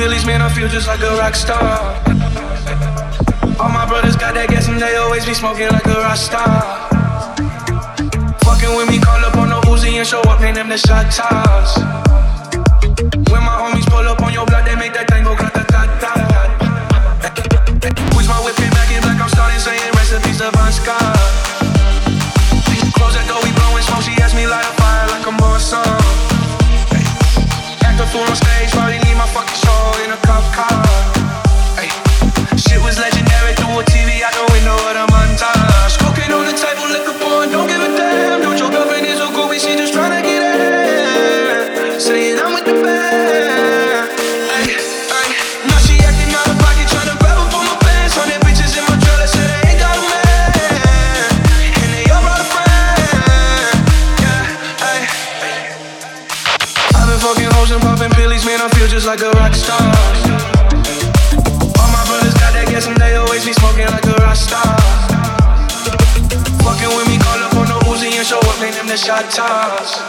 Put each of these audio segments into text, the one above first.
pillies, man, I feel just like a rock star. All my brothers got that gas and they always be smoking like a rock star. Fucking with me, call up on the Uzi and show up, name them the shot toss. When my homies pull up on your block, they make that thing go grata ta ta. Push my whip in back in black, I'm starting saying recipes to Von and popping pillies, man, I feel just like a rock star. All my brothers got that gas and they always be smoking like a rock star. Fucking with me, call up on the Uzi and show up, name them the shot toss.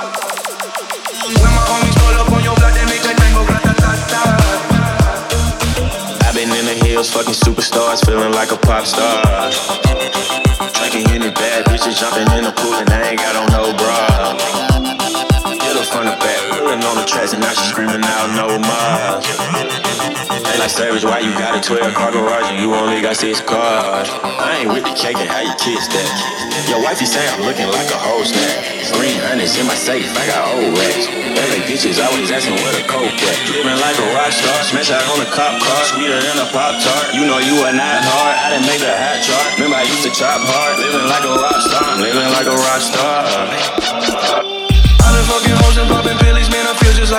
When my homies pull up on your block, they make that thing go grata-ta-ta. I've been in the hills, fucking superstars, feeling like a pop star. Drinking any bad bitches, jumping in the pool, and I ain't got on no bra. On the tracks, and now she screaming out no more. They like Savage, why you got a 12 car garage and you only got six cars? I ain't with the cake and how you kiss that. Your wifey say I'm looking like a whole snack. Three hundreds in my safe, I got old racks. LA bitches always asking where the coke at. Living like a rock star, smash out on a cop car, sweeter than a pop tart. You know you are not hard, I didn't make the hat chart. Remember I used to chop hard, living like a rock star, living like a rock star.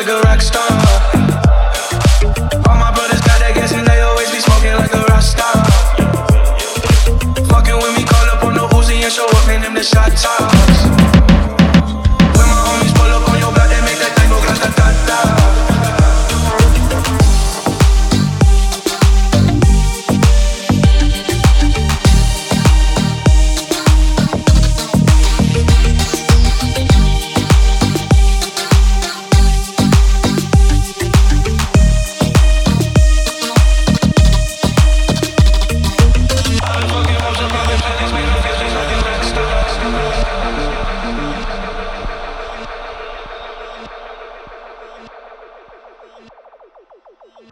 like a rock star. All my brothers got that gas and they always be smoking like a rock star. Fucking with me, call up on the Uzi and show up in them the shot top.